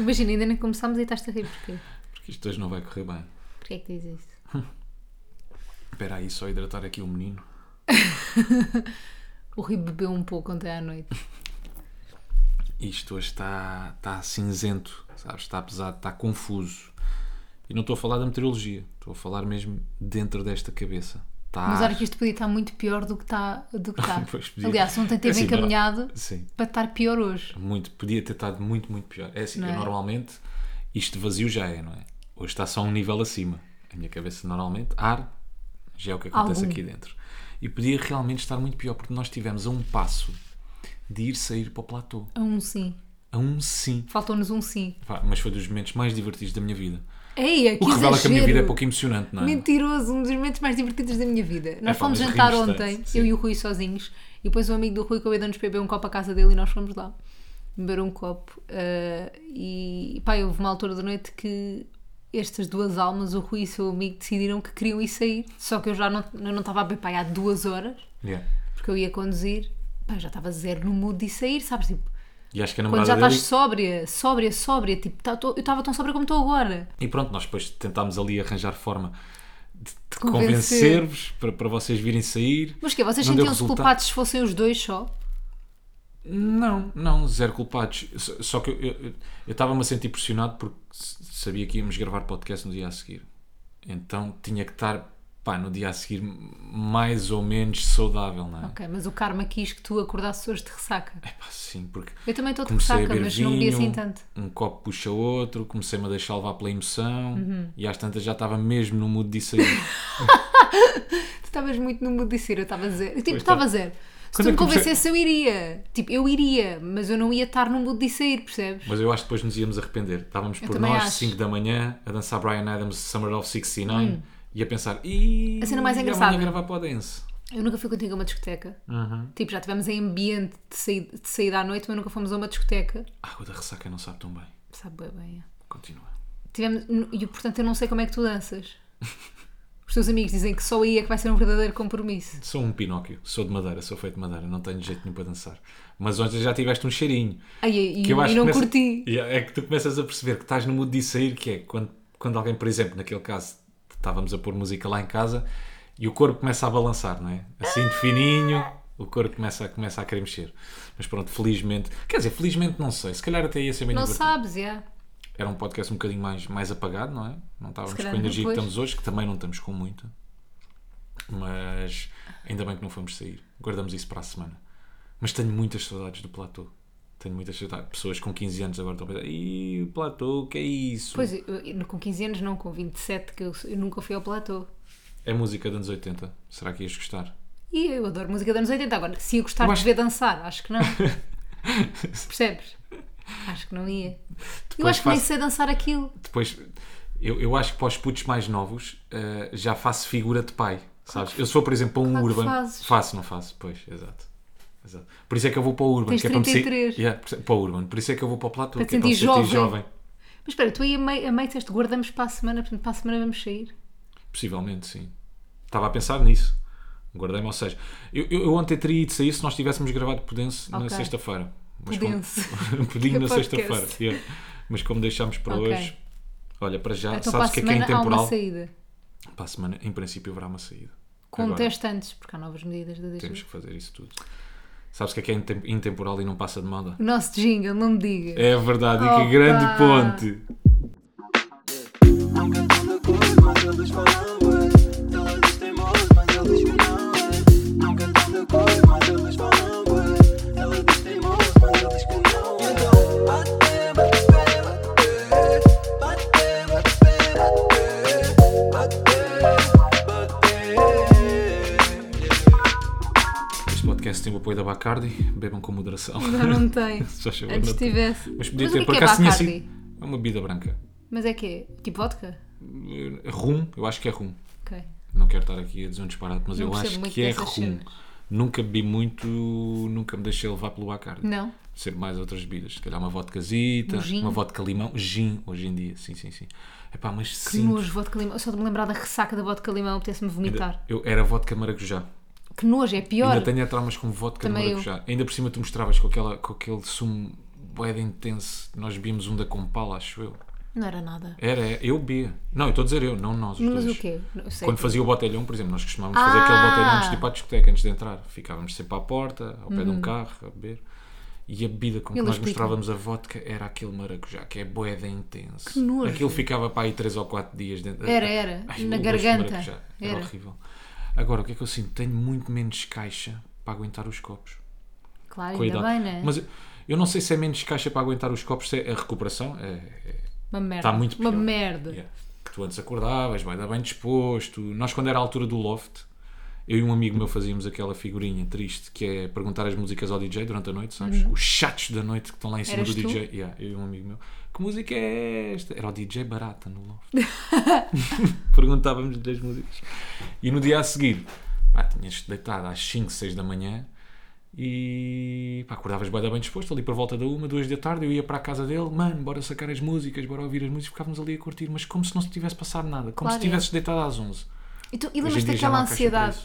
Imagina, ainda nem começámos e estás a rir porquê? Porque isto hoje não vai correr bem. Porquê é que dizes isso? Espera aí, só hidratar aqui o menino. O Rui bebeu um pouco ontem à noite. Isto hoje está, está cinzento, sabes? Está pesado, está confuso. E não estou a falar da meteorologia, estou a falar mesmo dentro desta cabeça. Está Mas olha que isto podia estar muito pior do que está. Do que está. Aliás, ontem É teve assim, encaminhado para estar pior hoje. muito, podia ter estado muito, muito pior. É assim, eu é? normalmente, isto vazio já é, não é? Hoje está só um nível acima. A minha cabeça normalmente, ar, já é o que acontece Algum. aqui dentro. E podia realmente estar muito pior, porque nós estivemos a um passo de ir sair para o platô. A um sim. A um sim. Faltou-nos um sim. Pá, mas foi dos momentos mais divertidos da minha vida. Que O que revela que a minha vida é pouco emocionante, não é? Mentiroso, um dos momentos mais divertidos da minha vida. Nós pá, fomos jantar ontem, tanto, eu e o Rui sozinhos, e depois um amigo do Rui convidou-nos para beber um copo à casa dele e nós fomos lá beber um copo. ah, e pá, houve uma altura da noite que estas duas almas, o Rui e o seu amigo, decidiram que queriam ir sair. Só que eu já não, eu não estava a beber há duas horas, Yeah. porque eu ia conduzir, pá, já estava zero no mood de ir sair, sabes? Tipo, E acho que a quando namorada já estás dele... sóbria, sóbria, sóbria, tipo, tá- tô- eu estava tão sóbria como estou agora. E pronto, nós depois tentámos ali arranjar forma de, de Convencer. convencer-vos para, para vocês virem sair. Mas que Vocês sentiam-se culpados se fossem os dois só? Não, não, zero culpados. Só- que eu- estava-me a sentir pressionado porque sabia que íamos gravar podcast no dia a seguir. Então tinha que estar, pá, no dia a seguir mais ou menos saudável, não é? Ok, mas o karma quis que tu acordasses hoje de ressaca. Pá, sim, porque Eu também estou de ressaca, mas não bebi assim vinho, tanto. um copo puxa outro, comecei-me a deixar levar pela emoção Uhum. e às tantas já estava mesmo no mood de sair. Tu estavas muito no mood de ser, eu estava zero. Tipo, estava tá. zero. Se Quando tu é me que comecei- convencesse, eu iria. Tipo, eu iria, mas eu não ia estar no mood de sair, percebes? Mas eu acho que depois nos íamos arrepender. Estávamos por nós, acho. 5 da manhã, a dançar Brian Adams Summer of 69 e a pensar, e. A cena mais engraçada. gravar para o dance. Eu nunca fui contigo a uma discoteca. Uhum. Tipo, já tivemos em ambiente de saída, de saída à noite, mas nunca fomos a uma discoteca. A água da ressaca não sabe tão bem. Sabe bem, bem. é. Continua. Tivemos, e portanto eu não sei como é que tu danças. Os teus amigos dizem que só aí é que vai ser um verdadeiro compromisso. Sou um Pinóquio, sou de madeira, sou feito de madeira, não tenho jeito nenhum para dançar. Mas ontem já tiveste um cheirinho. Ai, e, Que eu acho e não que começa- curti. É que tu começas a perceber que estás no mood de sair, que é quando, quando alguém, por exemplo, naquele caso, estávamos a pôr música lá em casa e o corpo começa a balançar, não é? Assim de fininho, o corpo começa, a- começa a querer mexer. Mas pronto, felizmente, quer dizer, felizmente não sei, se calhar até ia ser bem Não divertido. sabes, é. Era um podcast um bocadinho mais, mais apagado, não é? Não estávamos com a energia que depois. estamos hoje, que também não estamos com muita. Mas ainda bem que não fomos sair. Guardamos isso para a semana. Mas tenho muitas saudades do platô. Tenho muitas. Pessoas com 15 anos agora estão a pensar: Ih, o platô, o que é isso? Pois, eu, eu com 15 anos não, com 27, que eu, eu nunca fui ao platô. É música dos anos 80. Será que ias gostar? E eu adoro música dos anos 80. Agora, se ia gostar Eu de acho- ver dançar, acho que não. Percebes? Acho que não ia. eu Depois acho que nem sei dançar aquilo. Depois, eu, eu acho que para os putos mais novos eh, já faço figura de pai. Sabes? Eu se for, por exemplo, para um Claro urban. Faço, não faço? Pois, exato. Exato. Por isso é que eu vou para o urban. Tens que é para, me 33. Yeah, para o urban. Por isso é que eu vou para o platô. Para que é para me sentir jovem. jovem. Mas espera, tu aí a meio, a meio disseste guardamos para a semana, portanto para a semana vamos sair. Possivelmente, sim. Estava a pensar nisso. Guardei-me, ou seja, eu, eu, eu ontem teria ido sair se nós tivéssemos gravado Pudense na Ok. sexta-feira. Como- Pudense. Pedinho na sexta-feira. yeah. Mas como deixámos para Ok. hoje, olha, para já, Então para sabes o que é que é semana há uma intemporal? saída. Para a semana, em princípio, haverá uma saída. Com Agora, antes, porque há novas medidas da Temos que fazer isso tudo. Sabes o que é que é intem- intemporal e não passa de moda? O nosso jingle, não me digas. É verdade, e Opa! que grande ponte! Apoio da Bacardi, bebam com moderação. Não, não tem. Só favor, Antes não tem. tivesse. Mas podia Mas o ter, que por é que é acaso tinha Bacardi? sido. É uma bebida branca. Mas é que é? Tipo vodka? Rum, eu acho que é rum. Ok. Não quero estar aqui a dizer um disparate, mas Não eu percebo acho muito que é dessas rum. cenas. Nunca bebi muito, nunca me deixei levar pelo Bacardi. Não? Sempre mais outras bebidas. Se calhar uma vodkazita, Um gin? uma vodka limão. Gin, hoje em dia, sim, sim, sim. Epá, mas Que sim. nojo, vodka limão. Só de me lembrar da ressaca da vodka limão, apetece-me vomitar. Eu era vodka maracujá. Que nojo, é pior. Ainda tenho traumas com vodka de Também eu. maracujá. Ainda por cima tu mostravas com, aquela, com aquele sumo de intenso. Nós bebíamos um da Compala, acho eu. Não era nada. Era, é, eu bebia. Não, eu estou a dizer eu, não nós. Os Mas dois. o quê? Quando que- fazia o botelhão, por exemplo, nós costumávamos fazer Ah! aquele botelhão antes de ir para a discoteca, antes de entrar. Ficávamos sempre à porta, ao pé de Uhum. um carro, a beber. E a bebida com que Ele nós mostrávamos a vodka era aquele maracujá, que é boeda intenso. Que nojo. Aquilo ficava para aí 3 ou 4 dias dentro. Era, era. Ai, Na de garganta. maracujá. Era, Era. horrível. Agora, o que é que eu sinto? Tenho muito menos caixa para aguentar os copos. Claro, Com a ainda idade. bem, né? Mas eu- eu não sei se é menos caixa para aguentar os copos, se é a recuperação. É, é- Uma merda. Está muito Uma pior. merda. Yeah. Tu antes acordavas, vai dar bem disposto. Nós, quando era a altura do loft, eu e um amigo meu fazíamos aquela figurinha triste que é perguntar as músicas ao DJ durante a noite, sabes? Os chatos da noite que estão lá em cima Uhum. Eras do tu? DJ. Yeah, eu e um amigo meu. Que música é esta? Era o DJ Barata no loft. Perguntávamos das músicas. E no dia a seguir, pá, tinhas-te deitado às 5, 6 da manhã e pá, acordavas bem, bem disposto, ali por volta da uma, duas da tarde, eu ia para a casa dele, mano, bora sacar as músicas, bora ouvir as músicas, ficávamos ali a curtir, mas como se não se tivesse passado nada, como Claro, se é. tivesses deitado às 11. E, tu, e lembras-te daquela ansiedade?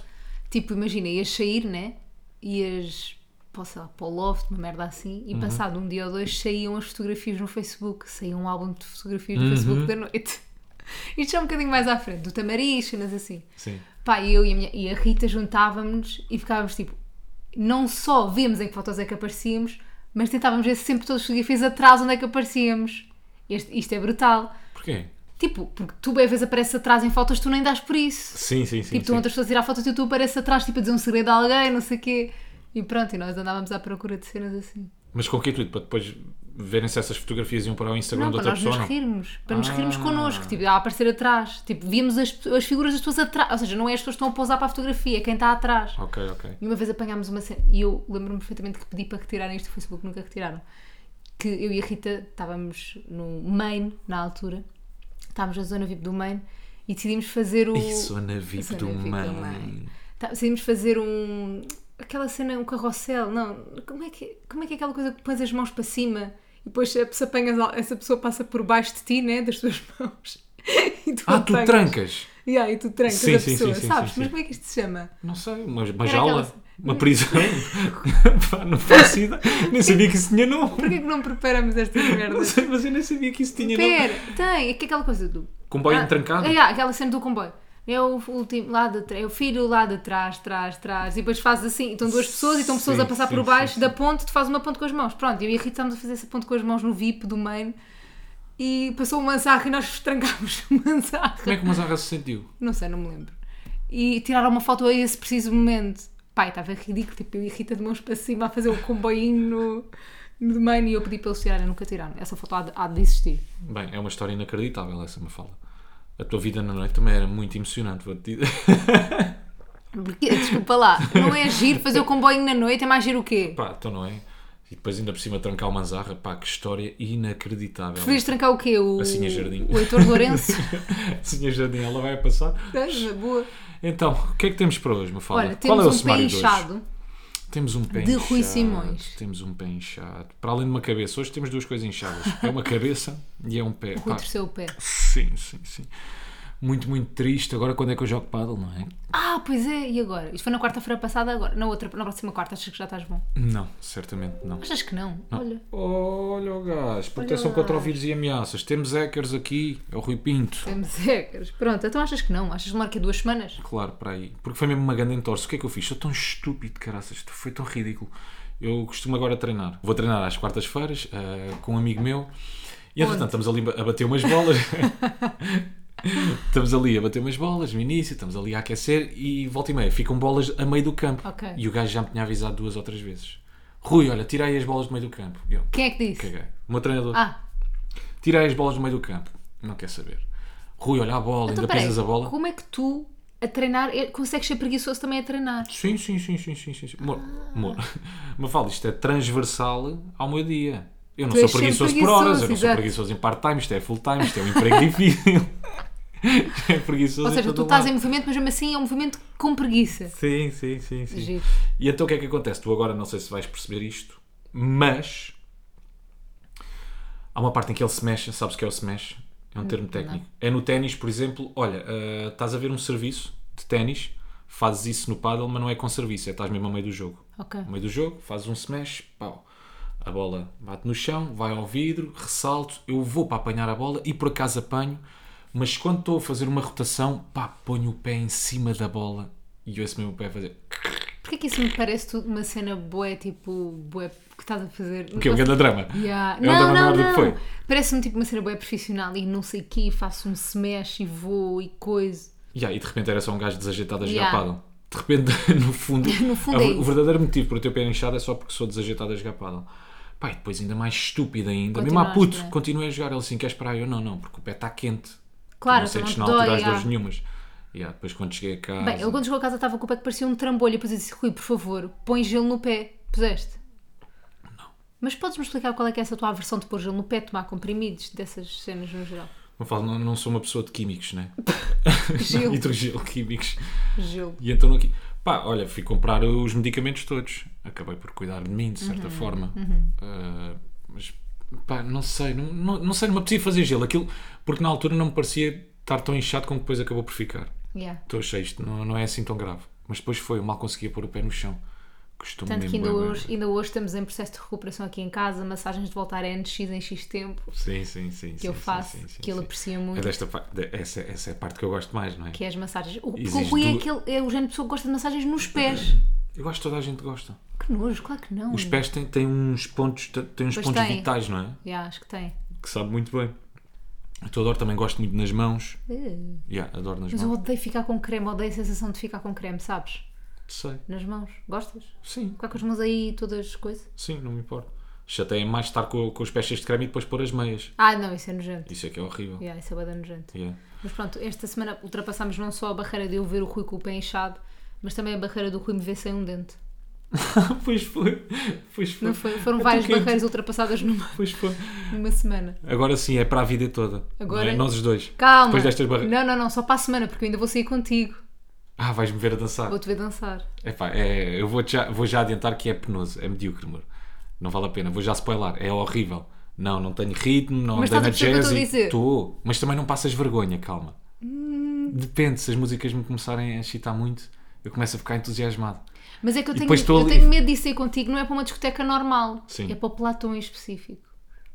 Tipo, imagina, ias sair, né? Ias para, sei lá, para o loft, uma merda assim, Uhum. e passado um dia ou dois saíam as fotografias no Facebook, saía um álbum de fotografias Uhum. no Facebook da noite. Isto já é um bocadinho mais à frente, do Tamariz, cenas assim. Sim. Pá, eu e a, minha, e a Rita juntávamos e ficávamos tipo, não só vemos em que fotos é que aparecíamos, mas tentávamos ver sempre todas as fotografias atrás onde é que aparecíamos. Este- isto é brutal. Porquê? Tipo, porque tu bem vezes apareces atrás em fotos, tu nem dás por isso. Sim, sim, sim. tipo, tu sim. outras pessoas a tirar fotos e tu apareces atrás, tipo, a dizer um segredo a alguém, não sei o quê. E pronto, e nós andávamos à procura de cenas assim. Mas com que intuito? Para depois verem se essas fotografias iam para o Instagram Não, de para outra nós pessoa? nos rirmos. Para nos Ah. rirmos connosco, tipo, a aparecer atrás. Tipo, víamos as, as figuras das pessoas atrás. Ou seja, não é as pessoas que estão a pousar para a fotografia, é quem está atrás. Ok, ok. E uma vez apanhámos uma cena, e eu lembro-me perfeitamente que pedi para retirarem isto do Facebook, nunca retiraram. Que eu e a Rita estávamos no Main, na altura, estávamos na zona VIP do Main, e decidimos fazer o. Isso, na VIP Zona do VIP do Main. Main. Tá, decidimos fazer um. Aquela cena, um carrossel, não, como é que, como é, que é aquela coisa que pões as mãos para cima e depois pessoa apanhas, essa pessoa passa por baixo de ti, né, das tuas mãos. Tu Ah, tu apanhas. trancas? Yeah, e tu trancas Sim, a sim, pessoa, sim, sabes? Mas como é que isto se chama? Não sei, uma, uma jaula? aquela- Uma prisão? Pá, não faço ideia. Nem sabia que isso tinha nome. Porquê que não preparamos estas Não merdas? sei, mas eu nem sabia que isso tinha nome. Pera, tem, é que aquela coisa do. Comboio Ah, entrancado? É, aquela cena do comboio. É o último lá de trás, é o filho lá de trás, trás, trás. E depois fazes assim, estão duas pessoas e estão pessoas Sim, a passar sim, por baixo sim, da ponte, tu fazes uma ponte com as mãos. Pronto, eu e a Rita estávamos a fazer essa ponte com as mãos no VIP do main e passou o manzarro e nós trancámos o manzarro. Como é que o Mazarra se sentiu? Não sei, não me lembro. E tiraram uma foto a esse preciso momento. Pai, estava ridículo, tipo, eu e a Rita de mãos para cima a fazer o comboinho no, no main e eu pedi para eles tirarem, nunca tiraram. Essa foto há de, há de existir. Bem, é uma história inacreditável essa Mafalda. A tua vida na noite também era muito emocionante, vou-te dizer. Porque, desculpa lá, não é giro fazer o comboio na noite, é mais giro o quê? Pá, então não é? E depois ainda por cima trancar o Manzarra, pá, que história inacreditável. Preferias trancar o quê? O, A Sinha Jardim. o Heitor Lourenço? Senhor Jardim, ela vai passar. É, Boa. Então, o que é que temos para hoje, Mafalda? Olha, Qual temos é o um pé sumário de hoje? Inchado. Temos um pé De inchado. Rui Simões. Temos um pé inchado. Para além de uma cabeça, hoje temos duas coisas inchadas. É uma cabeça e é um pé. Pá, o pé. sim, sim, sim. Muito, muito triste. Agora quando é que eu jogo paddle, não é? Ah, pois é, e agora? Isto foi na quarta-feira passada, agora. Na outra, na próxima quarta, achas que já estás bom? Não, certamente não. Achas que não? Olha. Olha o gás, proteção Olha o contra o gás. vírus e ameaças. Temos hackers aqui, é o Rui Pinto. Temos hackers. Pronto, então achas que não? Achas que aqui duas semanas? Claro, para aí. Porque foi mesmo uma grande entorse. O que é que eu fiz? Sou tão estúpido, caraças. Isto Foi tão ridículo. Eu costumo agora treinar. Vou treinar às quartas-feiras ah, com um amigo meu. E entretanto estamos ali a bater umas bolas. estamos ali a bater umas bolas no início, estamos ali a aquecer e volta e meia ficam bolas a meio do campo. Ok. E o gajo já me tinha avisado duas ou três vezes. Rui, olha, tira aí as bolas do meio do campo. Eu, Quem é que disse? caguei. O meu treinador. Ah, Tira aí as bolas do meio do campo. Não quer saber. Rui, olha a bola, então ainda peraí. pisas a bola. Como é que tu, a treinar, eh, consegues ser preguiçoso também a treinar? Sim, sim, sim, sim, sim, sim. sim. Amor, amor. Mafalda, isto é transversal ao meu dia. Eu não Tu sou sempre preguiçoso por horas, eu não sou exato. preguiçoso em part-time, isto é full-time, isto é um emprego difícil. É preguiçoso Ou seja, tu estás lado. em movimento, mas mesmo assim é um movimento com preguiça. Sim, sim, sim, sim. Giro. E então o que é que acontece? Tu agora não sei se vais perceber isto, mas há uma parte em que ele se mexe, sabes o que é o se mexe? É um termo técnico. É no ténis, por exemplo, olha, ah, estás a ver um serviço de ténis, fazes isso no paddle, mas não é com serviço, é estás mesmo a meio do jogo. Ok. No meio do jogo, fazes um smash, pau. A bola bate no chão, vai ao vidro, ressalto, eu vou para apanhar a bola e por acaso apanho, mas quando estou a fazer uma rotação, pá, ponho o pé em cima da bola e ouço mesmo o pé a fazer. Porquê que isso me parece tudo uma cena bué, tipo, bué, que estás a fazer? O que é um grande drama? Yeah. É um não, drama não, não. que foi. Parece-me tipo uma cena bué profissional e não sei o quê, faço um smash e vou e coisa. Yeah, e de repente era só um gajo desajeitado a jogar Yeah. paddle. De repente, no fundo, No fundo a- é o verdadeiro motivo para o pé inchado é só porque sou desajeitado a jogar paddle. E depois ainda mais estúpido ainda. Mesmo a puto, é? continuei a jogar. Ele assim, queres parar? Eu não, não, porque o pé está quente. Claro, não sentes não na altura dói, as dores yeah. nenhumas. Yeah, depois quando cheguei a casa... Bem, ele quando chegou a casa estava com o pé que parecia um trambolho e depois eu disse, Rui, por favor, põe gelo no pé. Puseste? Não. Mas podes-me explicar qual é que é essa tua aversão de pôr gelo no pé, tomar comprimidos, dessas cenas no geral? Não, falo, não, não sou uma pessoa de químicos, né? Gelo. Hidrogel químicos. Gelo. E então aqui, pá, olha, fui comprar os medicamentos todos. Acabei por cuidar de mim, de Uhum, certa forma. Ah, mas, pá, não sei, não, não, não sei, não me apetecia fazer gelo. Aquilo, porque na altura não me parecia estar tão inchado como depois acabou por ficar. Yeah. Estou cheio, isto não, não é assim tão grave. Mas depois foi, eu mal conseguia pôr o pé no chão. Costumo Tanto que ainda hoje, ainda hoje estamos em processo de recuperação aqui em casa, massagens de voltar a NX em X tempo, Sim, sim, sim. que eu faço, que ele aprecia muito, É desta parte, essa, essa é a parte que eu gosto mais, não é? que é as massagens. O, porque o Exige Rui é, aquele, é o género de pessoa que gosta de massagens nos pés. Eu acho que toda a gente gosta. Que nojo, claro que não. Os pés têm, têm uns pontos, têm uns Pois pontos tem. vitais, não é? Yeah, acho que tem. Que sabe muito bem. Eu tô- adoro, também gosto muito nas mãos. Uh. Yeah, adoro nas Mas eu mãos. odeio ficar com creme, odeio a sensação de ficar com creme, sabes? Sei. Nas mãos. Gostas? Sim, Ficar com as mãos aí todas coisas? sim, não me importa. Chateia mais estar com, com os pés cheios de creme e depois pôr as meias. Ah, não, isso é nojento. Isso é que é horrível. Yeah, isso é bem nojento. Yeah. Mas pronto, esta semana ultrapassámos não só a barreira de eu ver o Rui com o pé inchado, mas também a barreira do Rui me ver sem um dente. pois foi. Pois foi. Não foi? Foram É várias porque- barreiras ultrapassadas numa, Pois foi. numa semana. Agora sim, é para a vida toda. Agora- Não é? Nós os dois. Calma! Depois destas barreiras. Não, não, não, só para a semana, porque eu ainda vou sair contigo. Ah, vais-me ver a dançar. Vou-te ver dançar. Epá, é, eu vou já, vou já adiantar que é penoso, é medíocre, amor. Não vale a pena, vou já spoiler, é horrível. Não, não tenho ritmo, não Mas andei estás na a perceber o que eu estou a jazz. Estou, mas também não passas vergonha, calma. Hum. Depende, se as músicas me começarem a excitar muito, eu começo a ficar entusiasmado. Mas é que eu tenho, eu ali- tenho medo disso aí contigo, não é para uma discoteca normal. Sim. É para o Platão em específico.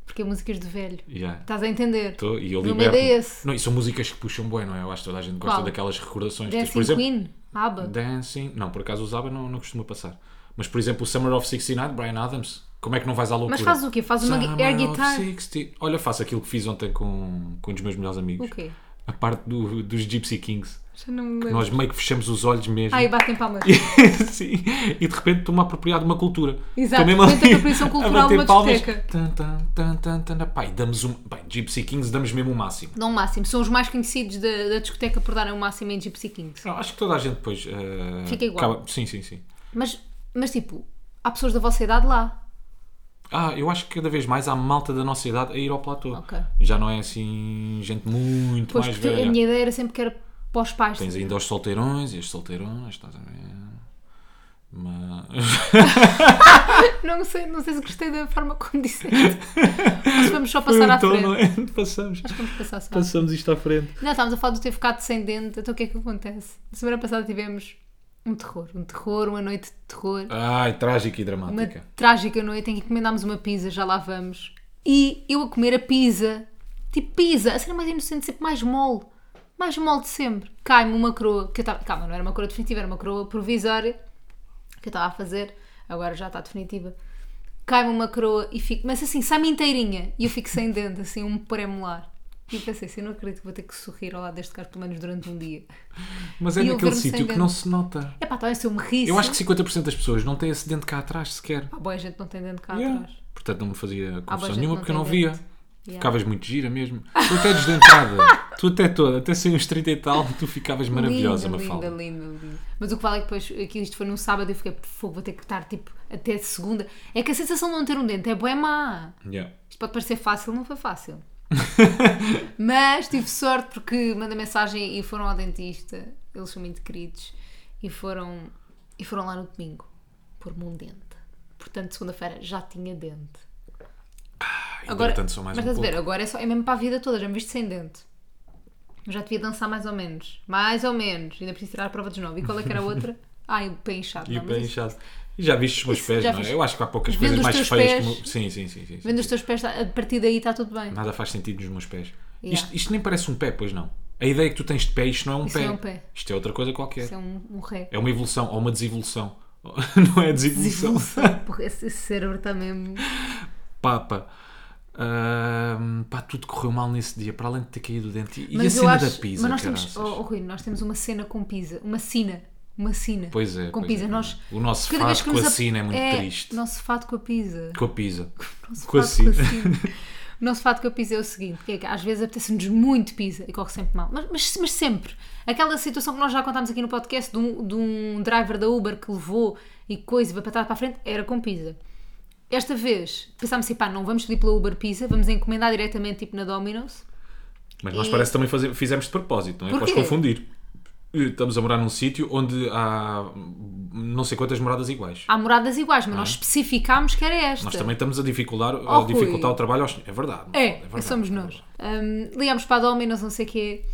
Porque é músicas de velho. Yeah. Estás a entender? Estou e eu liberto. é esse. Não, e são músicas que puxam bem, não é? Eu acho que toda a gente gosta Qual? daquelas recordações. Dancing por exemplo, Queen, ABBA. Dancing. Não, por acaso usava, não, não costuma passar. Mas, por exemplo, o Summer of 69, Brian Adams. Como é que não vais à loucura? Mas fazes o quê? Fazes uma Summer air of guitar? 60. Olha, faço aquilo que fiz ontem com, com um dos meus melhores amigos. O quê? A parte do- dos Gypsy Kings. Já não me lembro. Nós meio que fechamos os olhos mesmo. Ai, batem palmas. Sim. E de repente estou-me a apropriar de uma cultura. Exato, de repente ali a apropriação cultural de uma palmas. discoteca. Tan, tan, tan, tan, tan. Pá, e damos um. Bem, Gypsy Kings damos mesmo o máximo. Não o máximo. São os mais conhecidos da, da discoteca por darem o máximo em Gypsy Kings. Não, acho que toda a gente depois. eh, Fica igual. acaba- Sim, sim, sim. Mas, mas tipo, há pessoas da vossa idade lá. Ah, eu acho que cada vez mais há malta da nossa idade a ir ao platô. Ok. Já não é assim gente muito Pois mais velha. a minha ideia era sempre que era para os pais. Tens ainda os solteirões e as solteirões, estás a ver? Mas. Não sei, não sei se gostei da forma como disseste. Se vamos só passar à frente. não? Passamos. Acho que vamos passar só. Passamos isto à frente. Não, estávamos a falar de ter ficado sem dente. Então o que é que acontece? Na semana passada tivemos um terror. Um terror, uma noite de terror. Ai, trágica e Uma dramática. trágica noite em que encomendámos uma pizza, já lá vamos. E eu a comer a pizza. Tipo pizza, a cena mais inocente, sempre mais mole. Mais mole de sempre. Cai-me uma coroa. Que eu tava, calma, não era uma coroa definitiva, era uma coroa provisória que eu estava a fazer. Agora já está definitiva. Cai-me uma coroa e fico. Mas assim, sai-me inteirinha. E eu fico sem dente, assim, um pré-molar. E eu pensei assim, eu não acredito que vou ter que sorrir ao lado deste gajo pelo menos durante um dia. Mas é E naquele sítio que não se nota. É pá, talvez se eu me risse. Eu acho que 50% das pessoas não têm esse dente cá atrás sequer. Pá, boa, a gente não tem dente cá Yeah. atrás. Portanto, não me fazia confusão gente nenhuma porque eu não via. dente. Yeah. Ficavas muito gira mesmo. Tu até desdentada. tu até toda, até sem uns 30 e tal, tu ficavas maravilhosa, linda, Mafalda. linda, linda, linda. Mas o que vale é que depois, aqui isto foi num sábado, eu fiquei, "Por favor, vou ter que estar tipo até segunda. É que a sensação de não ter um dente é bué má. Yeah. Isto pode parecer fácil, não foi fácil. Mas tive sorte porque mandei mensagem e foram ao dentista. Eles são muito queridos. E foram, e foram lá no domingo pôr-me um dente. Portanto, segunda-feira já tinha dente. Agora, só mais mas um estás a ver, agora é, só, é mesmo para a vida toda, já me viste sem dente. Eu já devia dançar mais ou menos. Mais ou menos. Ainda preciso tirar a prova de novo. E qual é que era a outra? Ah, e o pé inchado. E Não, o pé isso- inchado. E já viste os meus pés, não é? Eu acho que há poucas Vendo coisas mais feias pés. que. Sim, sim, sim. sim, sim. Vendo os teus pés, a partir daí está tudo bem. Nada faz sentido nos meus pés. Yeah. Isto, isto nem parece um pé, pois não. A ideia que tu tens de pé, isto não é um, Isso pé. é um pé. Isto é outra coisa qualquer. Isso é um, um ré. É uma evolução ou uma desevolução. não é desevolução. Desevolução. Porra, esse cérebro está mesmo. Papa. Ahm, pá, tudo correu mal nesse dia, para além de ter caído o dente. E a Mas eu cena acho. da pizza, mas nós temos. Oh, oh, Rui, nós temos uma cena com pizza. Uma sina. Uma sina. Pois é. Com pois pizza. é. Nós, O nosso cada que com a sina é muito triste. Nosso fato com a pizza. Com a pizza. Com a a sina. O nosso fato com a pizza é o seguinte: que é que às vezes apetece-nos muito pizza e corre sempre mal. Mas, mas, mas sempre. Aquela situação que nós já contámos aqui no podcast de um, de um driver da Uber que levou e coisa e para trás para a frente era com pizza. Esta vez pensámos assim, pá, não vamos pedir pela Uber Pizza, vamos encomendar diretamente tipo na Domino's. Mas nós E- parece que também faze- fizemos de propósito, não é? Podes confundir. Estamos a morar num sítio onde há não sei quantas moradas iguais. Há moradas iguais, mas nós especificámos que era esta. Nós também estamos a dificultar, a Oh, Rui. dificultar o trabalho aos... É verdade. É, verdade, somos é nós. Hum, ligámos para a Domino's, não sei o quê,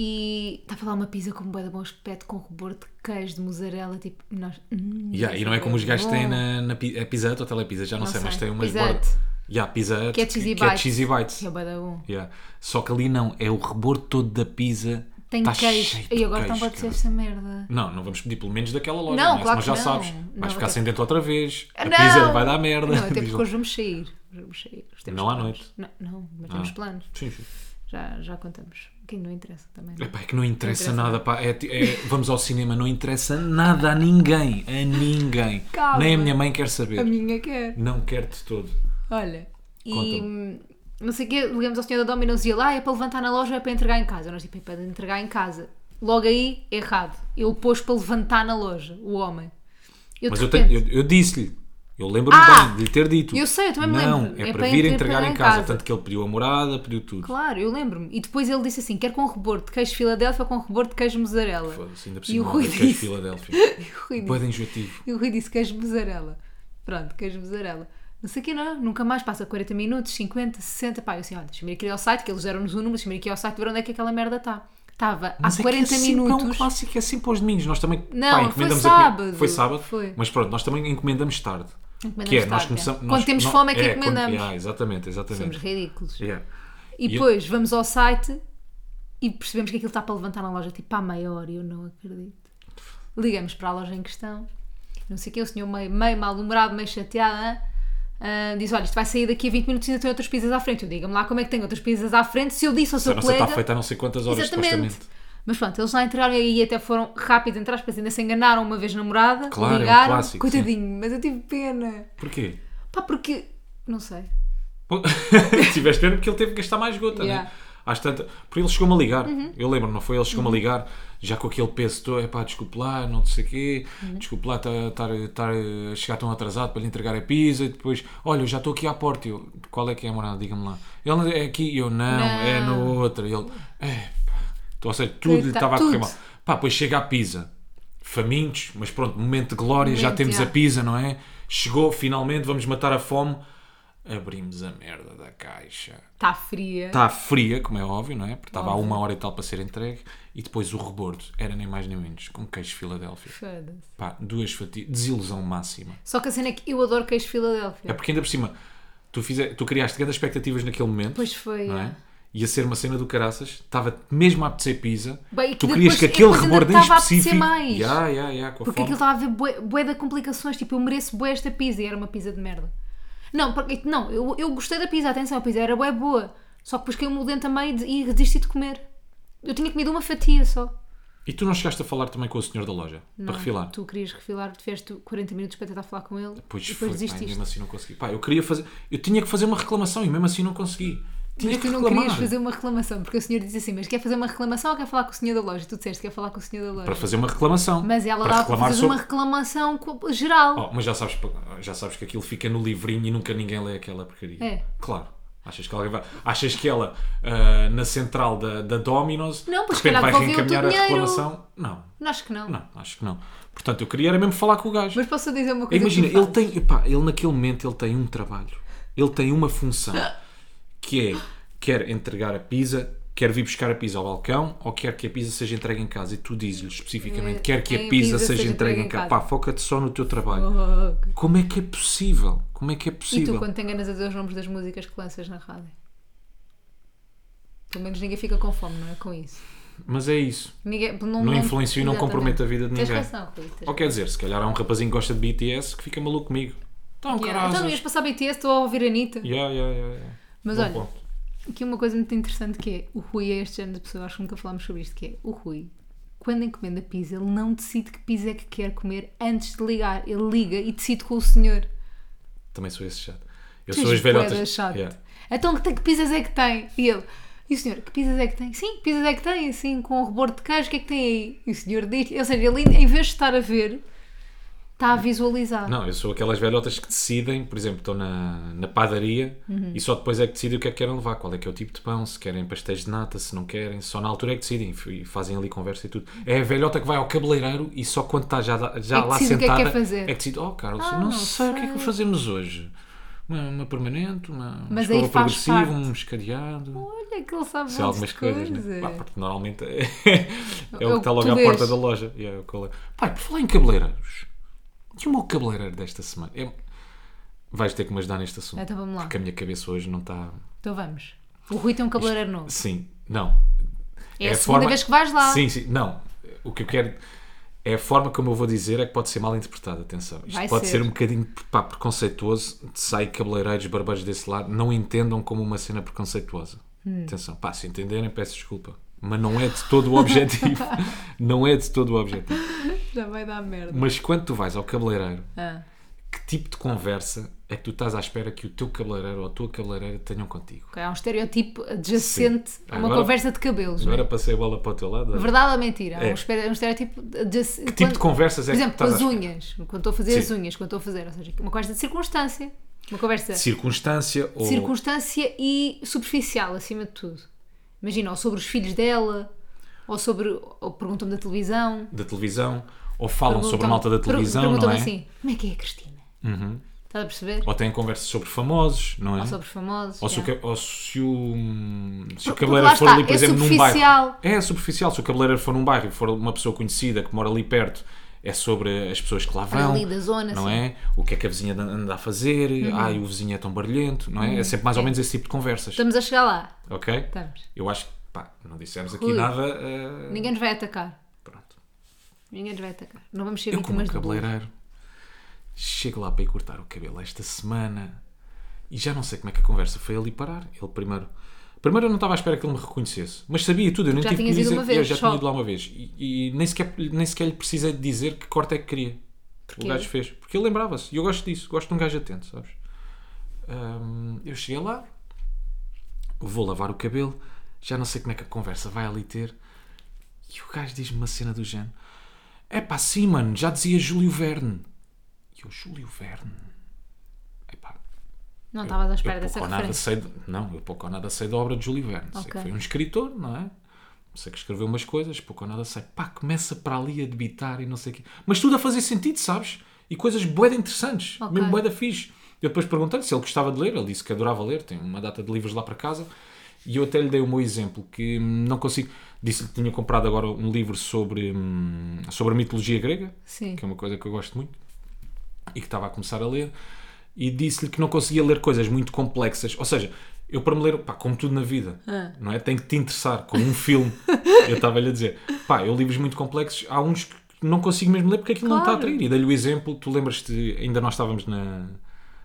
e estava lá uma pizza com um bué de bom aspecto, com rebote de queijo, de mussarela, tipo, nós... Hum, Yeah, e não é como os gajos têm na, na é Pizza ou Telepizza, já não, Não sei, mas sei. tem umas Pizza. Yeah, Pizza Que é cheesy que é bites. cheesy bites. Que é bom. Yeah. Só que ali não, é o rebordo todo da pizza. Tem tá queijo. E agora queijo, estão a dizer cara. esta merda. Não, não vamos pedir pelo menos daquela loja, Não, não, é? claro Senão já que não. sabes. Não, Vais ficar sem dentro outra vez. A Não! pizza vai dar merda. Não, até porque hoje vamos sair. Vamos sair. Temos Não à planos. noite. Não, não, mas temos Ah. planos. Sim, sim. Já, já contamos. Quem não interessa também. não. Epá, é que não interessa, Não interessa nada, pá. É é- vamos ao cinema, não interessa nada a ninguém. A ninguém. Calma. Nem a minha mãe quer saber. A minha quer. Não quer de todo. Olha, e Conta-me. não sei o quê, ligamos ao senhor da Domino's e ele, ah, é para levantar na loja ou é para entregar em casa? Nós, tipo, é para entregar em casa. Logo aí, errado. Ele pôs para levantar na loja, o homem. Eu, Mas eu, tenho- eu, eu disse-lhe. Eu lembro-me Ah! bem de lhe ter dito. Eu sei, eu também me não, lembro. é, para vir entre- entregar em casa. Tanto que ele pediu a morada, pediu tudo. Claro, eu lembro-me. E depois ele disse assim: quer com rebote de queijo Filadélfia ou com rebote de queijo mussarela? Foda-se, ainda por E cima o Rui de queijo disse- Filadélfia. E o Rui Boa disse, de enjoativo. e o Rui disse queijo mussarela. Pronto, queijo mussarela. Não sei o que não, nunca mais passa 40 minutos, 50, 60. Pá, eu assim, olha, deixa-me ir aqui ao site, que eles deram-nos o número, deixa-me ir aqui ao site ver onde é que aquela merda está. Estava há Mas é que 40 é sempre- É um minutos. clássico, é sempre aos domingos. Nós também Não, foi encomendamos a sábado. Foi sábado? Foi. Mas pronto, nós também encomendamos tarde. Encomendamos que é, nós começamos. é. nós- Quando temos nó- fome é que quando- encomendamos. yeah, exatamente, exatamente. Somos ridículos. Yeah. E E- depois vamos ao site e percebemos que aquilo está para levantar na loja tipo há meia hora e eu não acredito. Ligamos para a loja em questão, não sei o que, o senhor meio, meio mal-humorado, meio chateado? Ah, diz: Olha, isto vai sair daqui a 20 minutos e ainda tem outras pizzas à frente. Eu diga-me lá como é que tem outras pizzas à frente. Se eu disse ao Se seu colega. está feita há não sei quantas horas, Exatamente. Mas pronto, eles lá entraram e até foram rápidos, entre aspas, ainda se enganaram uma vez namorada, Claro, é um ligaram, clássico, coitadinho, mas eu tive pena. Porquê? Pá, porque. Não sei. Tiveste pena porque ele teve que gastar mais gota, Yeah. Uhum. né? Às tanta... Por ele chegou-me a ligar. Eu lembro, não foi? Ele chegou-me a ligar, já com aquele peso todo, é pá, desculpe lá, não sei o quê, Uhum. desculpe lá estar a chegar tão atrasado para lhe entregar a pizza e depois, olha, eu já estou aqui à porta. Eu, qual é que é a morada? Diga-me lá. Ele é aqui, eu, não, é na Não. outra. E ele, é. Então, ou seja, tudo lhe Coitado, estava a correr mal. Pá, depois chega a pizza. Famintos, mas pronto, momento de glória, já Momento, temos já. a pizza, não é? Chegou, finalmente, vamos matar a fome. Abrimos a merda da caixa. Está fria. Está fria, como é óbvio, não é? Porque estava há uma hora e tal para ser entregue. E depois o rebordo era nem mais nem menos, com queijo Filadélfia. Foda-se. Pá, duas fatias. Desilusão máxima. Só que a cena é que eu adoro queijo Filadélfia. É porque ainda por cima, tu, fize, tu criaste grandes expectativas naquele momento. Pois foi, Não é. é? Ia ser uma cena do caraças. Estava mesmo a apetecer pizza. Bem, tu querias depois- que aquele rebordo em específico... mais. Ya, ya, ya, com a Porque fome. aquilo estava a ver bué, bué de complicações. Tipo, eu mereço bué esta pizza e era uma pizza de merda. Não, porque, não eu, eu gostei da pizza, atenção, a pizza era bué boa. Só que depois caiu-me o dente a meio de- e desisti de comer. Eu tinha comido uma fatia só. E tu não chegaste a falar também com o senhor da loja? Não, para refilar? Tu querias refilar, tiveste 40 minutos para tentar falar com ele Pois e foi, depois pá, desististe. mesmo assim não consegui. Pá, eu queria fazer... Eu tinha que fazer uma reclamação e mesmo assim não consegui. Tinha Mas que tu não reclamar. querias fazer uma reclamação, porque o senhor disse assim: Mas quer fazer uma reclamação ou quer falar com o senhor da loja? Tu disseste que quer falar com o senhor da loja. Para fazer uma reclamação. Mas ela para dava para fazer sobre- uma reclamação geral. Oh, mas já sabes, já sabes que aquilo fica no livrinho e nunca ninguém lê aquela porcaria. É. Claro. Achas que alguém vai. Achas que ela, ah, na central da, da Domino's, Não, de repente vai reencaminhar a reclamação? Não, Acho que não. não, acho que não. Portanto, eu queria era mesmo falar com o gajo. Mas posso dizer uma coisa? Imagina, ele fazes? tem, epá, ele naquele momento ele tem um trabalho, ele tem uma função que é quer entregar a pizza, quer vir buscar a pizza ao balcão ou quer que a pizza seja entregue em casa. E tu dizes-lhe especificamente, Eh, quer que a pizza, pizza seja seja entregue em casa. Pá, foca-te só no teu trabalho. Oh. Como é que é possível? Como é que é E possível? tu, quando te enganas a dizer os nomes das músicas que lanças na rádio? Pelo menos ninguém fica com fome, não é? Com isso. Mas é isso. Ninguém, não, Não influencia e não compromete a vida de Tens ninguém. razão, Rui. tens Ou quer dizer, se calhar há um rapazinho que gosta de BTS que fica maluco comigo. Então, caralho. Então não ias passar BTS, estou a ouvir a Anitta. Yeah, yeah, yeah, yeah. Mas Bom olha, ponto. aqui uma coisa muito interessante que é o Rui é este género de pessoa, acho que nunca falámos sobre isto, que é o Rui, quando encomenda pizza, ele não decide que pizza é que quer comer antes de ligar. Ele liga e decide com o senhor. Também sou esse chato. Eu Tu sou as velhotas. chato. Yeah. Então que, que pizzas é que tem? E ele, e o senhor, que pizzas é que tem? Sim, que pizzas é que tem, assim, com rebordo de queijo, o que é que tem aí? E o senhor diz, ou seja, ele em vez de estar a ver, está a visualizar. Não, eu sou aquelas velhotas que decidem, por exemplo, estão na, na padaria Uhum. e só depois é que decidem o que é que querem levar, qual é que é o tipo de pão, se querem pastéis de nata, se não querem, só na altura é que decidem e fazem ali conversa e tudo. É a velhota que vai ao cabeleireiro e só quando está já, já É lá o que é que sentada quer fazer. é que decide, oh Carlos, Ah, não, não sei, o que é que sei. fazemos hoje. Uma, uma permanente, uma, uma escova progressiva, um escadeado. Olha que ele sabe Sei algumas de coisas, né? Pá, coisas. porque normalmente é, é É o que está logo à porta da loja. E é. Pai, por falar em cabeleireiros, e o meu cabeleireiro desta semana? É- Vais ter que me ajudar neste assunto. Então vamos lá. Porque a minha cabeça hoje não está. Então vamos. O Rui tem um cabeleireiro novo. Sim, não. É a segunda vez que vais lá. Sim, sim, não. O que eu quero. É a forma como eu vou dizer é que pode ser mal interpretado, atenção. Isto Vai pode ser. ser. um bocadinho pá, preconceituoso, sai cabeleireiros, barbeiros desse lado, não entendam como uma cena preconceituosa. Hum. Atenção, pá, se entenderem, peço desculpa. Mas não é de todo o objetivo. não é de todo o objetivo. Já vai dar merda. Mas quando tu vais ao cabeleireiro, Ah. que tipo de conversa é que tu estás à espera que o teu cabeleireiro ou a tua cabeleireira tenham contigo? Há um estereotipo adjacente Sim. a uma Agora- conversa de cabelos. não é? Agora passei a bola para o teu lado. Verdade ou mentira? É. um, estereotipo adjacente. Que tipo de conversas é Por que exemplo, tu com estás as à espera? unhas. Quando estou a fazer as Sim. unhas, quando estou a fazer. Ou seja, uma conversa de circunstância. Uma conversa Circunstância ou. circunstância e superficial, acima de tudo. Imagina, ou sobre os filhos dela, ou sobre. Ou perguntam-me da televisão. da televisão, ou falam sobre a malta da televisão, não Perguntam-me é? assim: como é que é a Cristina? Uhum. Estás a perceber? Ou têm conversas sobre famosos, não é? Ou sobre famosos. Ou se, o, yeah. ou se o, se o cabeleireiro for ali, por é exemplo, num superficial. bairro. É superficial. Se o cabeleireiro for num bairro e for uma pessoa conhecida que mora ali perto, é sobre as pessoas que lá vão. ali da zona, não sim. Uhum. é? O que é que a vizinha anda a fazer? Ai, o vizinho é tão barulhento, não é? É sempre mais ou menos esse tipo de conversas. Estamos a chegar lá. Ok? Estamos. Eu acho que, pá, não dissemos aqui Rui, nada. eh, Ninguém nos vai atacar. Pronto. Ninguém nos vai atacar. Não vamos ser Eu, como um cabeleireiro, chego lá para ir cortar o cabelo esta semana e já não sei como é que a conversa foi ali parar. Ele primeiro. Primeiro eu não estava à espera que ele me reconhecesse, mas sabia tudo. Eu nem Já tive que dizer. uma vez, eu já só. tinha ido lá uma vez e, e nem, sequer, nem sequer lhe precisei de dizer que corte é que queria. Porquê? O gajo fez. Porque ele lembrava-se. E eu gosto disso. Gosto de um gajo atento, sabes? Hum, eu cheguei lá, vou lavar o cabelo, já não sei como é que a conversa vai ali ter. E o gajo diz-me uma cena do género: É pá, sim, mano, já dizia Júlio Verne. E eu, Júlio Verne? Não estavas à espera eu dessa pouco ou nada referência. sei de- Não, eu pouco ou nada sei da obra de Júlio Verne. Sei Ok. que foi um escritor, não é? Sei que escreveu umas coisas, pouco ou nada sei. Pá, começa para ali a debitar e não sei o quê. Mas tudo a fazer sentido, sabes? E coisas boeda interessantes, Ok. mesmo boeda fixe. Eu depois perguntei-lhe se ele gostava de ler, ele disse que adorava ler, tem uma data de livros lá para casa. E eu até lhe dei o meu exemplo, que hum, não consigo. Disse-lhe que tinha comprado agora um livro sobre, hum, sobre a mitologia grega, Sim. que é uma coisa que eu gosto muito, e que estava a começar a ler, e disse-lhe que não conseguia ler coisas muito complexas. Ou seja, eu para me ler, pá, como tudo na vida, Ah. não é? Tem que te interessar, como um filme. eu estava-lhe a dizer, pá, eu livros muito complexos, há uns que não consigo mesmo ler porque aquilo não está a Claro. atrair. E dei-lhe o exemplo, tu lembras-te, ainda nós estávamos na,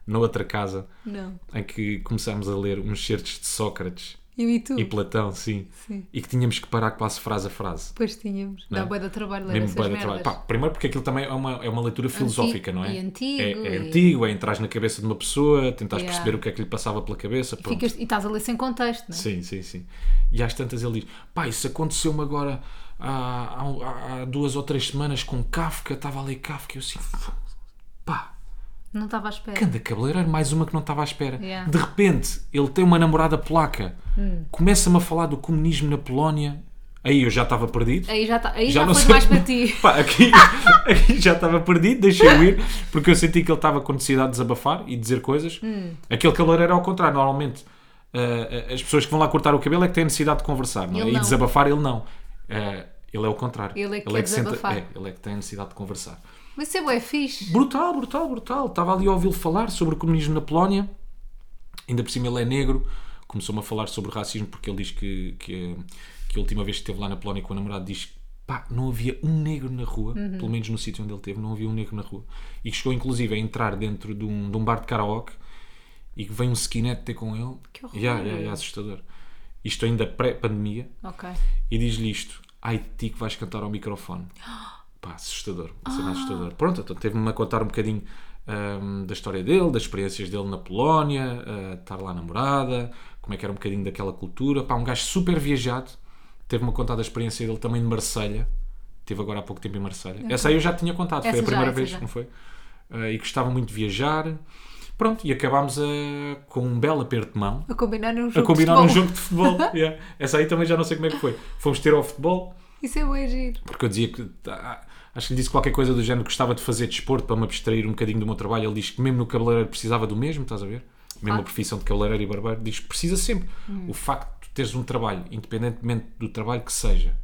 na outra casa, Não. em que começámos a ler uns certos de Sócrates Eu e tu? e Platão, sim, Sim. e que tínhamos que parar quase frase a frase. Depois tínhamos. Não é? Dá boa da trabalho ler Mesmo essas de merdas. trabalho. Pá, primeiro porque aquilo também é uma, é uma leitura filosófica, não é? e antigo, É, é e- antigo, é entrar na cabeça de uma pessoa, tentares Yeah. perceber o que é que lhe passava pela cabeça. Pronto. Ficas- e estás a ler sem contexto, não é? Sim, sim, sim. E às tantas ele diz: pá, isso aconteceu-me agora há, há- há duas ou três semanas com Kafka, estava a ler Kafka. Eu assim, Não estava à espera. canda cabeleireiro, mais uma que não estava à espera. Yeah. Hum. De repente, ele tem uma namorada polaca, começa-me a falar do comunismo na Polónia. Aí eu já estava perdido. Aí já, tá, aí já, não foi sei- mais para ti. Pá, aqui, aqui já estava perdido, deixei-o ir, porque eu senti que ele estava com necessidade de desabafar e dizer coisas. Hum. Aquele cabeleireiro era ao contrário, normalmente ah, as pessoas que vão lá cortar o cabelo é que têm necessidade de conversar, não é? Ele E desabafar, ele não. Ah, ele é o contrário. Ele é que quer senta- desabafar. é, ele é que tem necessidade de conversar. Mas isso é bué fixe. Brutal, brutal, brutal. Estava ali a ouvi-lo falar sobre o comunismo na Polónia. Ainda por cima ele é negro. Começou-me a falar sobre racismo porque ele diz que, que, que a última vez que esteve lá na Polónia com o namorado diz que pá, não havia um negro na rua, Uhum. pelo menos no sítio onde ele esteve, não havia um negro na rua. E que chegou inclusive a entrar dentro de um, de um bar de karaoke e que vem um skinhead ter com ele. Que horror. Yeah, yeah, yeah, assustador. Isto ainda pré-pandemia. Ok. E diz-lhe isto: Ai de ti que vais cantar ao microfone. Pá, assustador. Uma cena assustador. Pronto, então teve-me a contar um bocadinho ahm, da história dele, das experiências dele na Polónia, ah, estar lá namorada, como é que era um bocadinho daquela cultura. Pá, um gajo super viajado. Teve-me a contar da experiência dele também de Marselha. Teve agora há pouco tempo em Marselha. Essa aí eu já tinha contado, foi Essa a já, primeira essa vez, já. não foi? Ah, e gostava muito de viajar. Pronto, e acabámos a- com um belo aperto de mão A combinar um a jogo combinar de um futebol. jogo de futebol. Yeah. Essa aí também já não sei como é que foi. Fomos ter ao futebol, Isso é bué giro. porque eu dizia que. ah, Acho que lhe disse qualquer coisa do género que gostava de fazer desporto para me abstrair um bocadinho do meu trabalho. Ele diz que mesmo no cabeleireiro precisava do mesmo, estás a ver? Mesmo Ah. a profissão de cabeleireiro e barbeiro, diz que precisa sempre. Hum. O facto de teres um trabalho, independentemente do trabalho que seja,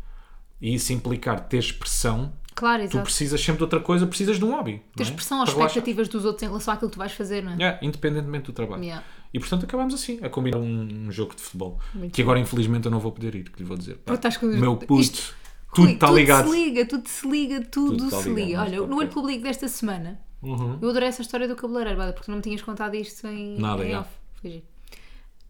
e isso implicar ter expressão, Claro, tu precisas sempre de outra coisa, precisas de um hobby. Ter não é? expressão às relaxar. expectativas dos outros em relação àquilo que tu vais fazer, não é? Yeah, independentemente do trabalho. Yeah. E portanto acabámos assim, a combinar um, um jogo de futebol. Muito que agora infelizmente eu não vou poder ir, que lhe vou dizer. Pá, meu puto, isto- tudo Rui, está ligado. se liga, tudo se liga, tudo, Tudo está se ligado liga. Olha, no olho público desta semana, Uhum. eu adorei essa história do cabeleireiro, porque tu não me tinhas contado isto em, Nada, em off. Foi.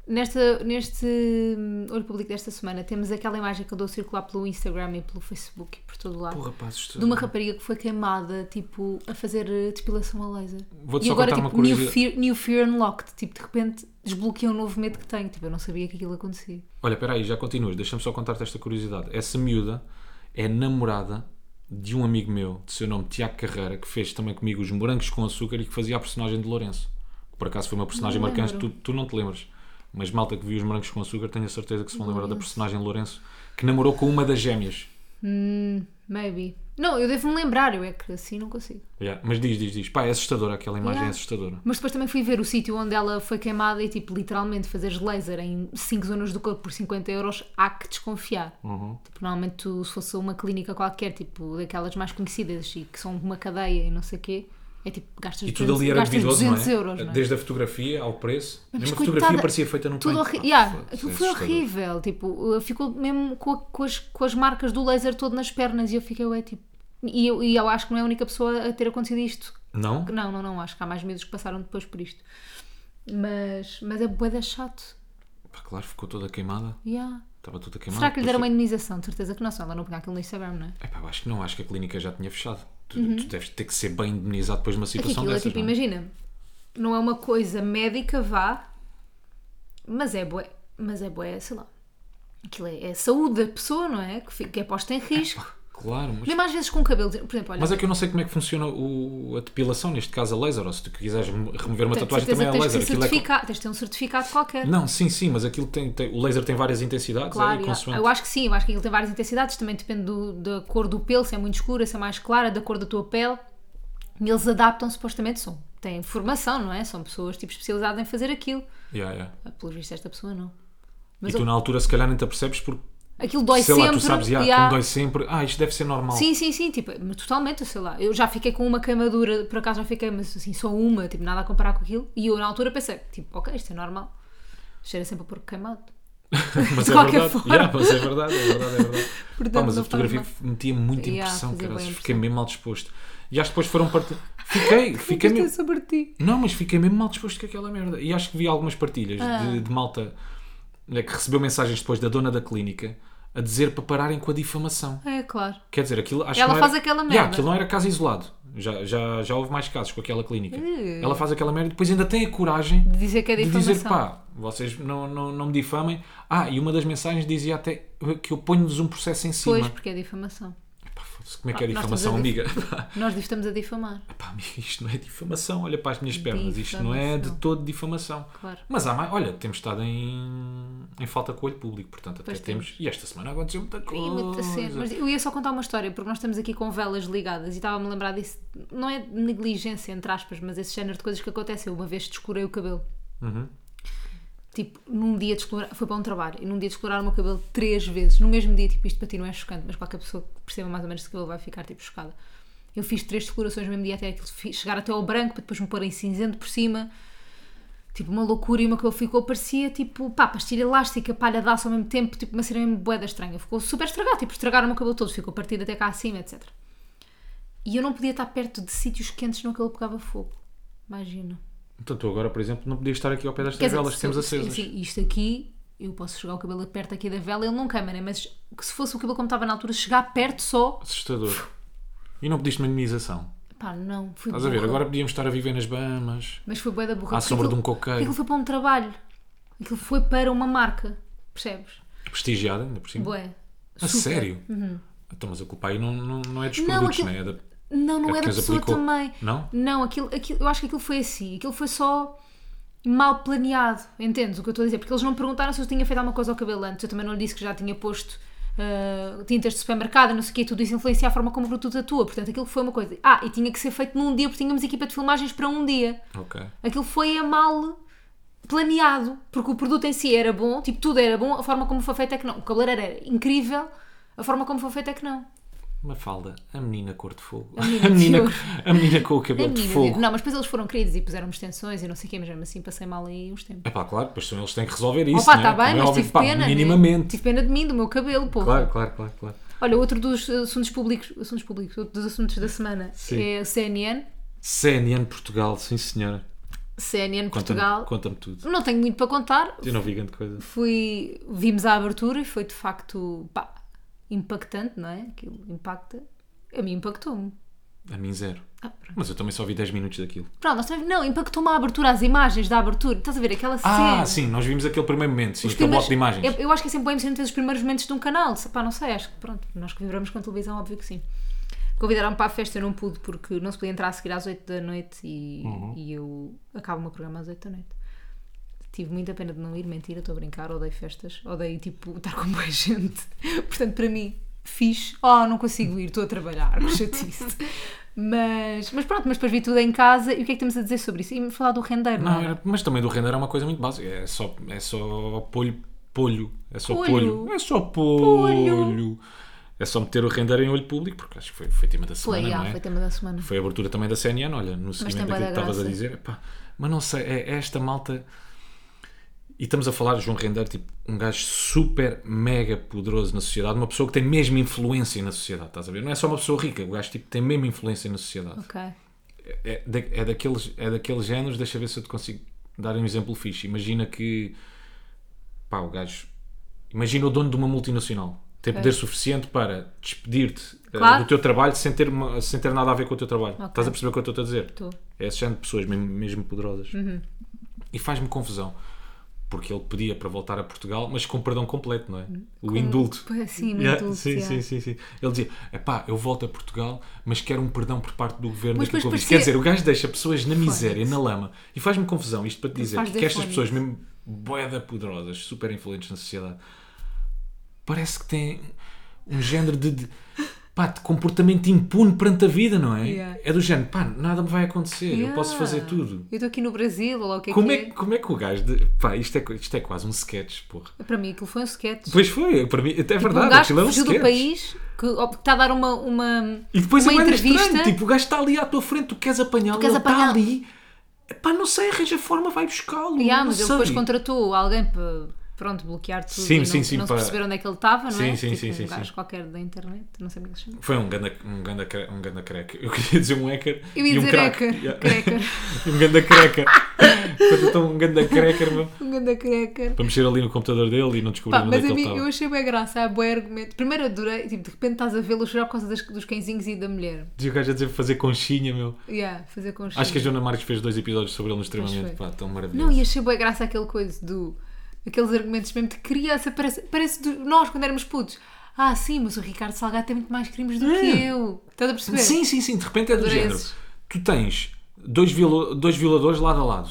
Nesta, neste hum, olho público desta semana temos aquela imagem que andou a circular pelo Instagram e pelo Facebook e por todo o lado. Porra, pá, de uma rapariga que foi queimada, tipo, a fazer eh, depilação a laser. Vou-te e só agora, contar tipo, uma new fear, new fear unlocked. Tipo, de repente desbloqueei um novo medo que tenho. Tipo, eu não sabia que aquilo acontecia. Olha, espera aí, já continuas. Deixa-me só contar-te esta curiosidade. Essa miúda é namorada de um amigo meu, de seu nome Tiago Carreira, que fez também comigo os Morangos com Açúcar e que fazia a personagem de Lourenço. Que por acaso foi uma personagem marcante, tu, tu não te lembras. Mas malta que viu os Morangos com Açúcar, tenho a certeza que se vão lembrar da personagem Lourenço, que namorou com uma das gêmeas. Hum, maybe. Não, eu devo-me lembrar, eu é que assim não consigo. Yeah, Mas diz, diz, diz. Pá, é assustadora, aquela imagem é Yeah. assustadora. Mas depois também fui ver o sítio onde ela foi queimada e, tipo, literalmente fazeres laser em 5 zonas do corpo por 50 euros, há que desconfiar. Uhum. Tipo, normalmente tu, se fosse uma clínica qualquer, tipo, daquelas mais conhecidas e que são uma cadeia e não sei o quê, é tipo, gastas E tudo 200, ali era gastas duvidoso, não 200 é? euros, não é? Desde a fotografia ao preço. Mas Mesmo a coitada, fotografia parecia feita no Tudo paint. Pá, Yeah, aquilo é foi assustador. horrível. Tipo, ficou mesmo com, a- com as, com as marcas do laser todo nas pernas e eu fiquei, ué, tipo. E eu, e eu acho que não é a única pessoa a ter acontecido isto. Não? Não, não, não. Acho que há mais meses que passaram depois por isto. Mas, mas é bué chato. Pá, claro, ficou toda queimada. Yeah. Estava toda queimada. Será que lhe deram uma indemnização? De certeza que não, senão ela não punha aquilo no Instagram, não é? Epá, eu acho que não, acho que a clínica já tinha fechado. Tu, tu deves ter que ser bem indemnizado depois de uma Aqui situação aquilo é dessas. tipo, não é? imagina, não é uma coisa médica, vá, mas é bué, mas é bué, sei lá. Aquilo é, é a saúde da pessoa, não é? Que, fica- que é posta em risco. Claro, mas, Mesmo às vezes com o cabelo, por exemplo, olha, mas é que eu não sei como é que funciona o- a depilação, neste caso a laser, ou se tu quiseres remo- remover uma tatuagem também é tens, laser. Aquilo é tens de ter um certificado qualquer. Não, sim, sim, mas aquilo tem, tem- o laser tem várias intensidades é, Claro, e yeah. consoante. eu acho que sim, eu acho que aquilo tem várias intensidades, também depende do- da cor do pelo, se é muito escura, se é mais clara, da cor da tua pele. E eles adaptam supostamente, são, têm formação, não é? São pessoas tipo, especializadas em fazer aquilo. Yeah, yeah. Ah, Pelo visto, esta pessoa não. E Mas tu eu- na altura se calhar nem te apercebes porque aquilo dói sei sempre. lá, tu sabes, yeah, e há- como dói sempre, ah, isto deve ser normal. Sim, sim, sim, tipo, totalmente, sei lá. Eu já fiquei com uma queimadura, por acaso já fiquei, mas assim, só uma, tipo, nada a comparar com aquilo. E eu na altura pensei, tipo, ok, isto é normal. Cheira sempre a porco queimado. mas de é qualquer verdade, forma. yeah, mas é verdade, é verdade, é verdade. Portanto, Pá, mas a fotografia mal. metia muita Yeah, impressão, cara, bué fiquei mesmo mal disposto. E acho que depois foram part... Fiquei, fiquei mesmo. sobre ti. Não, mas fiquei mesmo mal disposto com aquela merda. E acho que vi algumas partilhas Ah. de, de malta né, que recebeu mensagens depois da dona da clínica a dizer para pararem com a difamação. É, claro. Quer dizer, aquilo acho Ela que faz era... aquela Yeah, merda. aquilo não era caso isolado. Já, já, já houve mais casos com aquela clínica. Uh. Ela faz aquela merda e depois ainda tem a coragem De dizer que é de difamação. dizer pá, vocês não, não, não me difamem. Ah, e uma das mensagens dizia até que eu ponho-vos um processo em cima. Pois, porque é difamação. Como é que é Ah, nós difamação, a amiga? Nós estamos a difamar. Pá, amiga, isto não é difamação. Olha para as minhas pernas. Isto não é de Difamação. todo difamação. Claro. Mas há mais. Olha, temos estado em, em falta com o olho público. Portanto, até Pois temos. E esta semana aconteceu muita coisa. Ih, muita cena. Mas eu ia só contar uma história, porque nós estamos aqui com velas ligadas e estava-me a lembrar disso. Não é negligência, entre aspas, mas esse género de coisas que aconteceu. Uma vez descurei o cabelo. Uhum. Tipo, num dia de explorar, foi para um trabalho, e num dia de explorar o meu cabelo três vezes, no mesmo dia, tipo, isto para ti não é chocante, mas qualquer pessoa que perceba mais ou menos de cabelo vai ficar, tipo, chocada. Eu fiz três descolorações no mesmo dia, até aquilo chegar até ao branco, para depois me pôr em cinzento por cima. Tipo, uma loucura e o meu cabelo ficou, parecia, tipo, pá, pastilha elástica, palha de aço ao mesmo tempo, tipo, uma cena mesmo boeda estranha. Ficou super estragado, tipo, estragaram o meu cabelo todo, ficou partido até cá acima, etc. E eu não podia estar perto de sítios quentes, senão aquilo pegava fogo. Imagina. Então tu agora, por exemplo, não podias estar aqui ao pé Quer destas dizer, velas que temos acesas. Sim, isto aqui, eu posso chegar o cabelo perto aqui da vela, ele não queima, né? Mas que se fosse o cabelo como estava na altura, chegar perto só, Assustador. E não pediste minimização. pá, não, fui Estás a ver? burra. Agora podíamos estar a viver nas Bahamas. Mas foi bué da burra. À sombra aquilo- de um coqueiro. Aquilo foi para um trabalho. Aquilo foi para uma marca, percebes? Prestigiada, ainda por cima. Bué. A Super. sério? Então, mas a culpa aí não, não, não é dos Não, produtos, aquilo- não é? É da- Não, não É é, da pessoa aplicou. também. Não? Não, aquilo, aquilo, eu acho que aquilo foi assim. Aquilo foi só mal planeado. Entendes o que eu estou a dizer? Porque eles não perguntaram se eu tinha feito alguma coisa ao cabelo antes. Eu também não lhe disse que já tinha posto ah, tintas de supermercado, não sei o quê. Tudo isso influencia a forma como o produto atua. Portanto, aquilo foi uma coisa. Ah, e tinha que ser feito num dia, porque tínhamos equipa de filmagens para um dia. Ok. Aquilo foi a mal planeado, porque o produto em si era bom, tipo, tudo era bom, a forma como foi feito é que não. O cabeleireiro era incrível, a forma como foi feito é que não. Uma falda, a menina cor de fogo. A menina A menina, a menina com o cabelo de fogo. Não, mas depois eles foram queridos e puseram extensões e não sei o quê, mas mesmo assim passei mal aí uns tempos. É pá, claro, depois eles têm que resolver isso. Opa, né? está bem, Como é mas óbvio, tive pá, pena. né? Minimamente. Tive pena de mim, do meu cabelo, pô. Claro, claro, claro, claro. Olha, outro dos assuntos públicos, assuntos públicos, outro dos assuntos da semana Sim. é a CNN. CNN Portugal, sim senhora. CNN Conta-me Portugal. conta tudo. Não tenho muito para contar. Eu não vi grande coisa. Fui, vimos a abertura e foi de facto pá, impactante, não é? Aquilo impacta. A mim impactou-me. A mim zero. Ah. Mas eu também só vi 10 minutos daquilo. Pronto, nós também, não, impactou-me a abertura, as imagens da abertura. Estás a ver aquela cena? Ah, sim, nós vimos aquele primeiro momento, sim, Os aquele primeiros- bloco de imagens. Eu, eu acho que é sempre bem emocionante ver os primeiros momentos de um canal. Pá, não sei, acho que pronto, nós que vibramos com televisão, óbvio que sim. Convidaram-me para a festa, eu não pude porque não se podia entrar a seguir às 8 da noite e, Uhum. e eu acabo o meu programa às 8 da noite. Tive muita pena de não ir, mentira, estou a brincar, odeio festas, odeio tipo estar com boa gente. Portanto, para mim, fixe. Oh, não consigo ir, estou a trabalhar, que chatice. Mas, mas pronto, mas depois vi tudo em casa e o que é que temos a dizer sobre isso? E falar do rendeiro, não, Não, é? era- mas também do render é uma coisa muito básica. É só, é só polho, polho. É só Polho. polho. É só polho. É só meter o render em olho público, porque acho que foi, foi tema da semana, Foi, não é? foi tema da semana. Foi a abertura também da CNN, olha, no seguimento daquilo que estavas a dizer. Epá, mas não sei, é esta malta. E estamos a falar de João Render, tipo, um gajo super, mega poderoso na sociedade, uma pessoa que tem mesmo influência na sociedade, estás a ver? Não é só uma pessoa rica, o gajo tipo, tem mesmo influência na sociedade. Ok. É, da- é, daqueles, é daqueles géneros, deixa ver se eu te consigo dar um exemplo fixe. Imagina que, pá, o gajo, imagina o dono de uma multinacional, tem poder suficiente para despedir-te eh, Claro. do teu trabalho sem ter, uma- sem ter nada a ver com o teu trabalho. Ok. Estás a perceber o que eu estou a dizer? Estou. É esse género de pessoas mesmo, mesmo poderosas. Uhum. E faz-me confusão. Porque ele pedia para voltar a Portugal, mas com perdão completo, não é? O indulto. Sim, o Yeah, indulto, sim, yeah. sim, sim, sim. Ele dizia: epá, eu volto a Portugal, mas quero um perdão por parte do governo Mas fiz. parecia- Quer dizer, o gajo deixa pessoas na miséria, na lama. E faz-me confusão isto para te dizer que estas pessoas, mesmo boeda poderosas, super influentes na sociedade, parece que têm um género de, de, pá, de comportamento impune perante a vida, não é? Yeah. É do género, pá, nada me vai acontecer, eu Yeah. posso fazer tudo. Eu estou aqui no Brasil, ou lá o que é Como que é, que- como é que o gajo. De, pá, isto é, isto é quase um sketch, porra. Para mim aquilo foi um sketch. Pois foi, para mim, até é um verdade, gajo aquilo é um sketch. do país, que, está a dar uma, uma, E depois uma é mais entrevista. estranho, tipo, o gajo está ali à tua frente, tu queres apanhá-lo, ele está ali. Pá, não sei, arranja forma, vai buscá-lo. Yeah, mas ele depois contratou alguém para pronto, bloquear tudo Sim, e sim, não, sim, não para- se perceber onde é que ele estava, não Sim, é? sim, tipo, sim, um sim, gajo sim. qualquer da internet, não sei como é que se chama. Foi um ganda, um ganda, um ganda creca. Eu queria dizer um hacker Eu ia e um dizer crack. hacker, Yeah. cracker. um ganda então um ganda cracker, meu. Um grande cracker. Para mexer ali no computador dele e não descobrir Pá, onde é mas que a ele mim, estava. eu achei bem graça, há bom argumento. Primeiro adorei, tipo, de repente estás a vê-lo chorar por causa das- dos cãezinhos e da mulher. Dizia o gajo a dizer fazer conchinha, meu. Yeah, fazer com Acho que a Joana Marques fez dois episódios sobre ele no extremamente. Pá, tão maravilhoso. Não, e achei bem graça aquele coisa do. Aqueles argumentos mesmo de criança, parece, parece do- nós quando éramos putos. Ah, sim, mas o Ricardo Salgado tem muito mais crimes do que É. eu. Estás a perceber? Sim, sim, sim. De repente é do Adorei género. esses. Tu tens dois, viola- dois violadores lado a lado.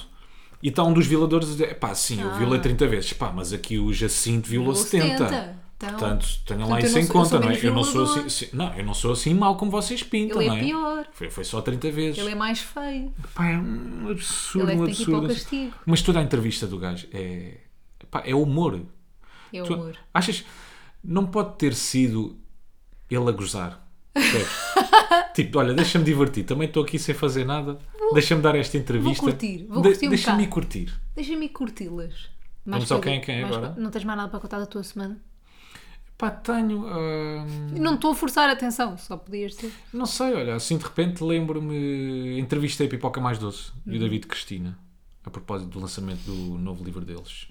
E está um dos violadores a dizer, pá, sim, eu Ah. violei 30 vezes. Pá, mas aqui o Jacinto violou Violou 70. 70. Então- Portanto, tenham lá Portanto, eu isso em sou- eu conta, não é? Eu não sou, assim, sim- não, eu não sou assim mau como vocês pintam, Ele é é? pior. Foi, foi só 30 vezes. Ele é mais feio. Pá, é um absurdo, Ele é que um tem que ir para o absurdo. castigo. Mas toda a entrevista do gajo é, Pá, é humor. É Tu humor. achas. Não pode ter sido ele a gozar. tipo, olha, deixa-me divertir. Também estou aqui sem fazer nada. Deixa-me dar esta entrevista. curtir, vou curtir um Deixa-me curtir. Deixa-me curti-las. Vamos ao quem é quem mais agora? Não tens mais nada para contar da tua semana? Pá, tenho. hum, Não estou a forçar a atenção, só podias ter. Não sei, olha, assim de repente lembro-me. Entrevistei a Pipoca Mais Doce e Uhum. o David Cristina a propósito do lançamento do novo livro deles,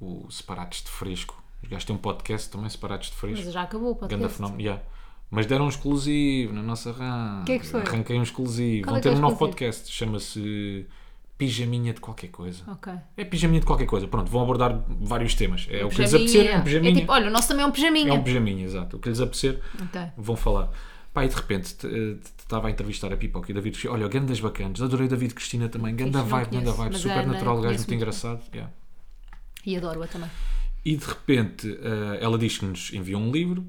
o Separados de Fresco. Os gajos têm um podcast também, Separados de Fresco. Mas já acabou o Ganda podcast. fenómeno, yeah. Mas deram um exclusivo na nossa RAM. Que é que foi? Arranquei um exclusivo. Qual Vão é ter é um novo podcast, chama-se Pijaminha de qualquer coisa. Ok. É pijaminha de qualquer coisa. Pronto, vão abordar vários temas. É o que lhes apetecer, é um É pijaminha. tipo, olha, o nosso também é um pijaminha. É um pijaminha, exato. O que lhes apetecer, Ok. vão falar. Pá, e de repente eh, estava a entrevistar a Pipoca e o David Cristina. Olha, gandas bacanas. Adorei o David Cristina também. Ganda vibe, ganda vibe. Super Ana natural, o gajo muito. engraçado. yeah. E adoro-a também. E de repente eh, ela diz que nos enviou um livro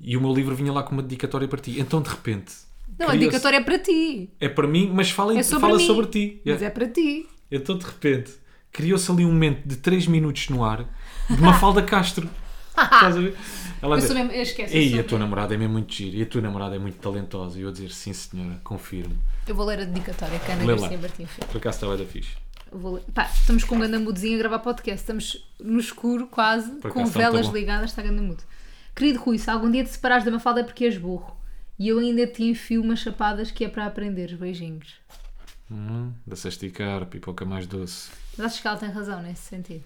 e o meu livro vinha lá com uma dedicatória para ti. Então de repente. Não, a dedicatória é para ti. É para mim, mas fala, É sobre fala mim. sobre ti. Mas Yeah. é para ti. Então de repente criou-se ali um momento de 3 minutos no ar de uma falda Castro. Estás a ver? Ela Eu diz, mesmo, eu esqueço. Ei, a tua namorada é mesmo muito gira e a tua namorada é muito talentosa. E eu a dizer, sim senhora, confirmo. Eu vou ler a dedicatória que a Ana. Garcia Martins. Por acaso estava da fixe. Vou. Pá, estamos com um gandamudezinho a gravar podcast. Estamos no escuro quase, com está velas ligadas, está gandamudo. Querido Rui, se algum dia te separares da Mafalda é porque és burro. E eu ainda te enfio umas chapadas que é para aprenderes. Beijinhos. Hum, Dá-se a esticar, pipoca mais doce. Mas acho que ela tem razão nesse sentido.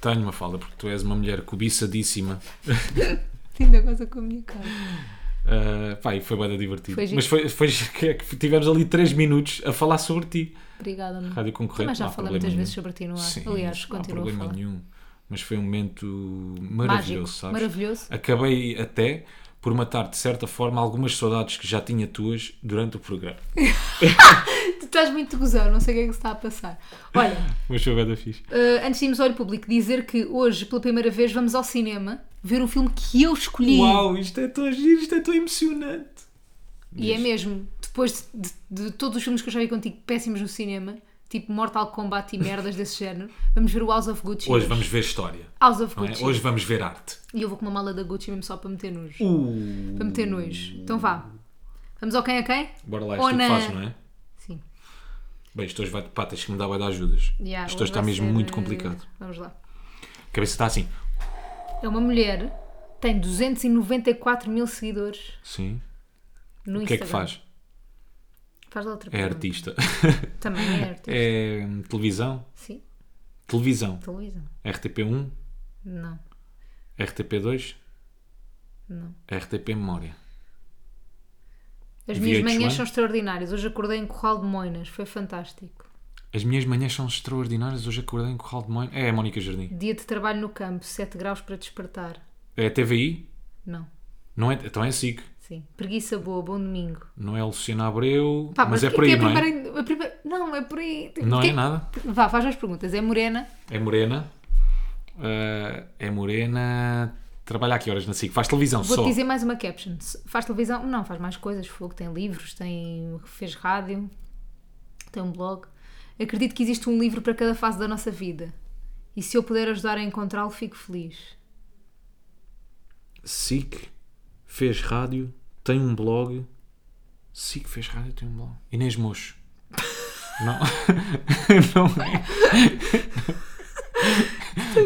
Tenho uma falda, porque tu és uma mulher cobiçadíssima. Ainda goza com a minha cara. Uh, pá, e foi bem divertido. Foi. Mas foi, foi é que tivemos ali 3 minutos a falar sobre ti. Obrigada, amor. Rádio concorrente. Mas já falei muitas nenhum. vezes sobre ti no ar. Sim, Aliás, não há continuo a problema falar. nenhum. Mas foi um momento maravilhoso, Mágico, sabes? maravilhoso. Acabei até por matar, de certa forma, algumas saudades que já tinha tuas durante o programa. Tu estás muito gozão, não sei o que é que se está a passar. Olha, Mas foi da fixe. Uh, antes de irmos ao olho público, dizer que hoje, pela primeira vez, vamos ao cinema ver um filme que eu escolhi. Uau, isto é tão giro, isto é tão emocionante. E é mesmo, depois de, de- todos os filmes que eu já vi contigo péssimos no cinema, tipo Mortal Kombat e merdas desse género, vamos ver o House of Gucci. Hoje vamos ver história. House of é? Gucci. Hoje vamos ver arte. E eu vou com uma mala da Gucci mesmo só para meter nojo. Uh, Para meter nojo. Então vá. Vamos ao quem a quem? bora lá, Ou isto tu na- fazes, não é? Sim. Bem, isto hoje vai, pá, tens que me dar vai dar ajudas. Yeah, isto hoje está mesmo ser, muito uh, complicado. Vamos lá. A cabeça está assim. É uma mulher, tem 294 mil seguidores Sim. no O que é que Instagram. faz? Faz lá outra É pergunta. artista. Também é artista. É hum, televisão. Sim, Televisão. televisão. RTP1, Não, RTP2, não. RTP Memória. As minhas VH1? manhãs são extraordinárias. Hoje acordei em Corral de Moinas. Foi fantástico. As minhas manhãs são extraordinárias. Hoje acordei em Corral de Moinho. É a Mónica Jardim. Dia de trabalho no campo. 7 graus para despertar. É a TVI? Não. Não é, então é SIC. Sim. Preguiça boa. Bom domingo. Não é Luciana Abreu. Pá, mas é porquê por aí, que não é? primeira- Não, é por aí. Não é nada. Vá, faz as perguntas. É morena? É morena. Ah, é morena. Trabalha a que horas na SIC? Faz televisão Vou-te só. dizer mais uma caption. Faz televisão? Não, faz mais coisas. Fogo. Tem livros, tem... fez rádio, tem um blog. Acredito que existe um livro para cada fase da nossa vida. E se eu puder ajudar a encontrá-lo, fico feliz. SIC fez rádio, tem um blog. SIC fez rádio, tem um blog. Inês Mocho. Não, não é.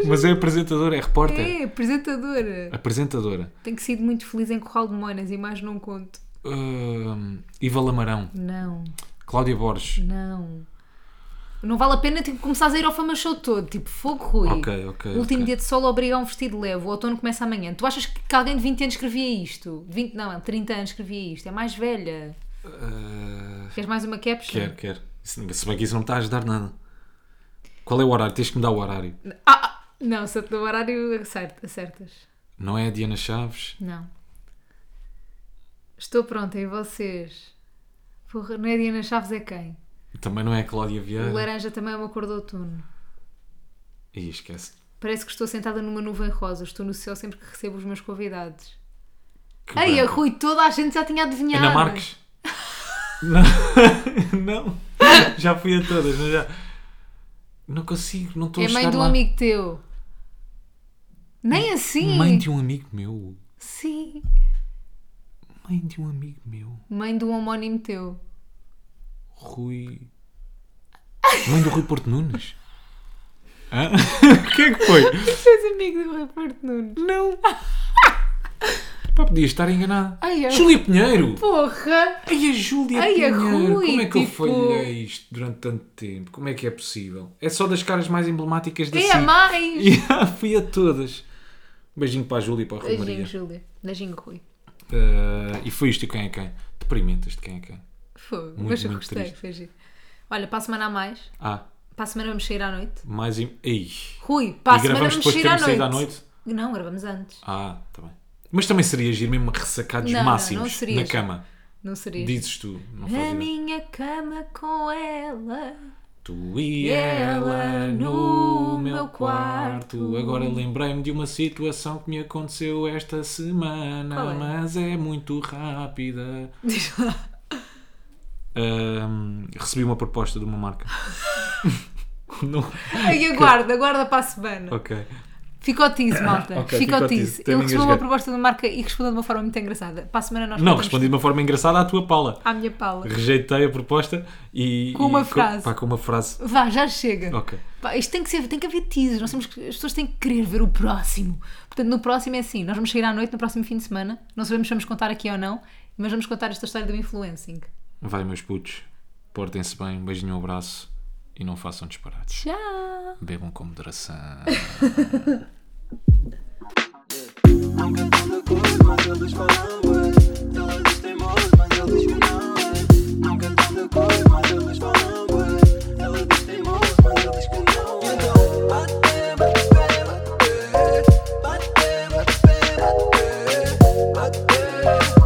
Mas é apresentadora, é repórter. É, apresentadora. Apresentadora. Tenho sido muito feliz em Corral de Moinas e mais não conto. Ahm, Iva Lamarão, Não, Cláudia Borges. não. Não vale a pena tipo, começares a ir ao Fama Show todo. Tipo, fogo, Rui. Ok, ok, O último ok. dia de sol obriga a um vestido leve. O outono começa amanhã. Tu achas que alguém de 20 anos escrevia isto? De 20, não, 30 anos escrevia isto. É mais velha. Ah, Queres mais uma caption? quer, quer. Se bem que isso não me está a ajudar nada. Qual é o horário? Tens que me dar o horário. Ah, ah, não, se eu te dou o horário, acerta- acertas. Não é a Diana Chaves? Não. Estou pronta, e vocês? Porra, não é Diana Chaves, é quem? Também não é a Cláudia O Vieira? laranja também é uma cor de outono. Ih, esquece. Parece que estou sentada numa nuvem rosa. Estou no céu sempre que recebo os meus convidados. Que Ei, a branco. Rui, toda a gente já tinha adivinhado. Ana Marques? não. não. Já fui a todas, mas já. Não consigo, não estou É a mãe chegar de um lá. amigo teu. Nem assim. Mãe de um amigo meu. Sim. Mãe de um amigo meu. Mãe de um homónimo teu. Rui. Mãe do Rui Porto Nunes. Hã? o que é que foi? Tu és amigo do Rui Porto Nunes. Não. Pá, podia estar enganado. Ai, eu- Júlia Pinheiro. Porra! Ai, a Júlia Ai, a Pinheiro. Rui, Como é que eu tipo- falhei isto durante tanto tempo? Como é que é possível? É só das caras mais emblemáticas da É a mais! Yeah, fui a todas. Beijinho para a Júlia e para a Rui Maria. Beijinho, Júlia. Beijinho, Rui. Uh, e foi isto de quem é quem? Deprimentes de quem é quem? Fogo. Muito, Mas eu muito gostei, triste. foi giro. Olha, para a semana a mais. Ah, Para a semana vamos sair à noite. mais. Im... Ei. Rui, para a E semana vamos sair à noite. à noite? Não, gravamos antes. Ah, tá bem. Mas também seria giro mesmo ressacados Não, não, máximos não seria na cama. Não seria. Dizes tu, não ideia. minha cama com ela. Tu e ela no meu quarto. Agora lembrei-me de uma situação que me aconteceu esta semana, é? mas é muito rápida. Diz lá. Ahm, recebi uma proposta de uma marca. não. Ai, aguarda, aguarda para a semana. Ok. Fica o tease, malta. Ok, fica o tease. Ele recebeu uma proposta de marca e respondeu de uma forma muito engraçada. Para a semana nós Não, respondi de uma forma engraçada à tua pala. à minha pala. Rejeitei a proposta e. Com uma e frase. Pá, com uma frase. Vá, já chega. Ok. Pá, isto tem que, ser, tem que haver teasers. Nós temos que- as pessoas têm que querer ver o próximo. Portanto, no próximo é assim: nós vamos sair à noite no próximo fim de semana. Não sabemos se vamos contar aqui ou não, mas vamos contar esta história do influencing. Vai, meus putos. Portem-se bem. Um beijinho, um abraço. E não façam disparates. Tchau. Bebam com moderação. Yeah.